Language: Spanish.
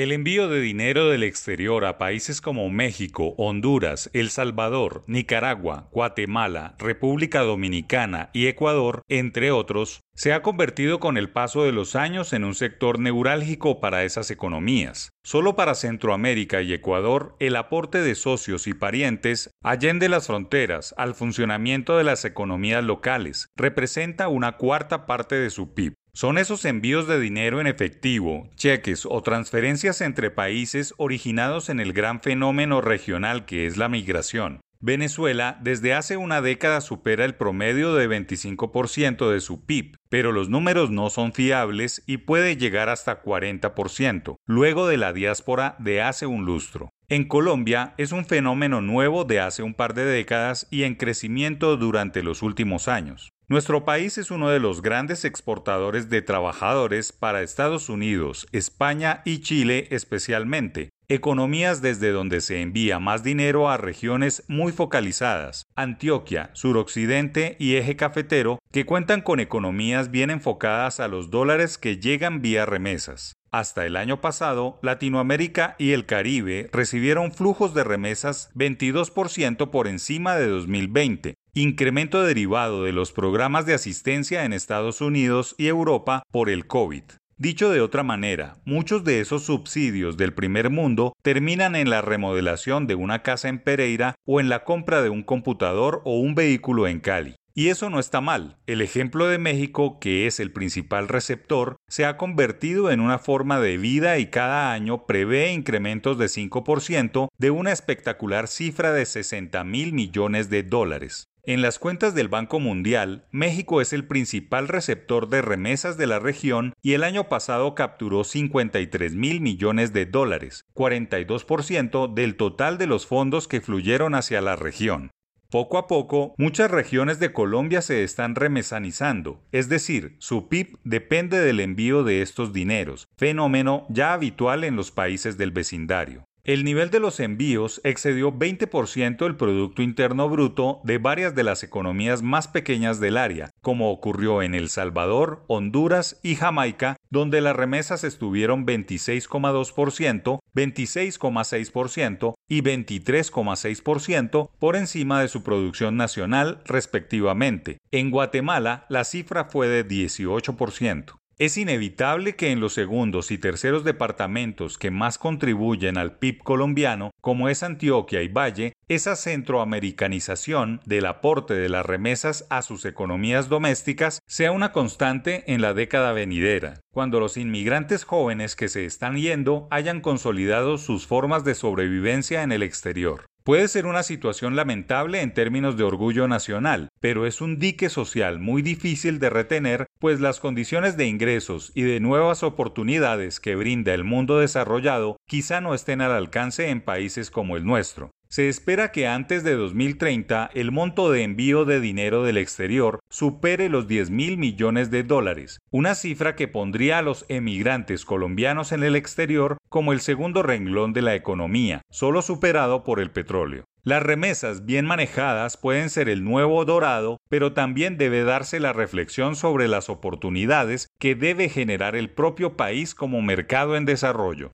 El envío de dinero del exterior a países como México, Honduras, El Salvador, Nicaragua, Guatemala, República Dominicana y Ecuador, entre otros, se ha convertido con el paso de los años en un sector neurálgico para esas economías. Solo para Centroamérica y Ecuador, el aporte de socios y parientes, allende las fronteras, al funcionamiento de las economías locales, representa una cuarta parte de su PIB. Son esos envíos de dinero en efectivo, cheques o transferencias entre países originados en el gran fenómeno regional que es la migración. Venezuela desde hace una década supera el promedio de 25% de su PIB, pero los números no son fiables y puede llegar hasta 40%, luego de la diáspora de hace un lustro. En Colombia es un fenómeno nuevo de hace un par de décadas y en crecimiento durante los últimos años. Nuestro país es uno de los grandes exportadores de trabajadores para Estados Unidos, España y Chile especialmente, economías desde donde se envía más dinero a regiones muy focalizadas, Antioquia, suroccidente y eje cafetero, que cuentan con economías bien enfocadas a los dólares que llegan vía remesas. Hasta el año pasado, Latinoamérica y el Caribe recibieron flujos de remesas 22% por encima de 2020, incremento derivado de los programas de asistencia en Estados Unidos y Europa por el COVID. Dicho de otra manera, muchos de esos subsidios del primer mundo terminan en la remodelación de una casa en Pereira o en la compra de un computador o un vehículo en Cali. Y eso no está mal. El ejemplo de México, que es el principal receptor, se ha convertido en una forma de vida y cada año prevé incrementos de 5% de una espectacular cifra de 60 mil millones de dólares. En las cuentas del Banco Mundial, México es el principal receptor de remesas de la región y el año pasado capturó 53 mil millones de dólares, 42% del total de los fondos que fluyeron hacia la región. Poco a poco, muchas regiones de Colombia se están remesanizando, es decir, su PIB depende del envío de estos dineros, fenómeno ya habitual en los países del vecindario. El nivel de los envíos excedió 20% el Producto Interno Bruto de varias de las economías más pequeñas del área, como ocurrió en El Salvador, Honduras y Jamaica, donde las remesas estuvieron 26,2%, 26,6% y 23,6% por encima de su producción nacional respectivamente. En Guatemala la cifra fue de 18%. Es inevitable que en los segundos y terceros departamentos que más contribuyen al PIB colombiano, como es Antioquia y Valle, esa centroamericanización del aporte de las remesas a sus economías domésticas sea una constante en la década venidera, cuando los inmigrantes jóvenes que se están yendo hayan consolidado sus formas de sobrevivencia en el exterior. Puede ser una situación lamentable en términos de orgullo nacional, pero es un dique social muy difícil de retener, pues las condiciones de ingresos y de nuevas oportunidades que brinda el mundo desarrollado quizá no estén al alcance en países como el nuestro. Se espera que antes de 2030 el monto de envío de dinero del exterior supere los 10 mil millones de dólares, una cifra que pondría a los emigrantes colombianos en el exterior como el segundo renglón de la economía, solo superado por el petróleo. Las remesas bien manejadas pueden ser el nuevo dorado, pero también debe darse la reflexión sobre las oportunidades que debe generar el propio país como mercado en desarrollo.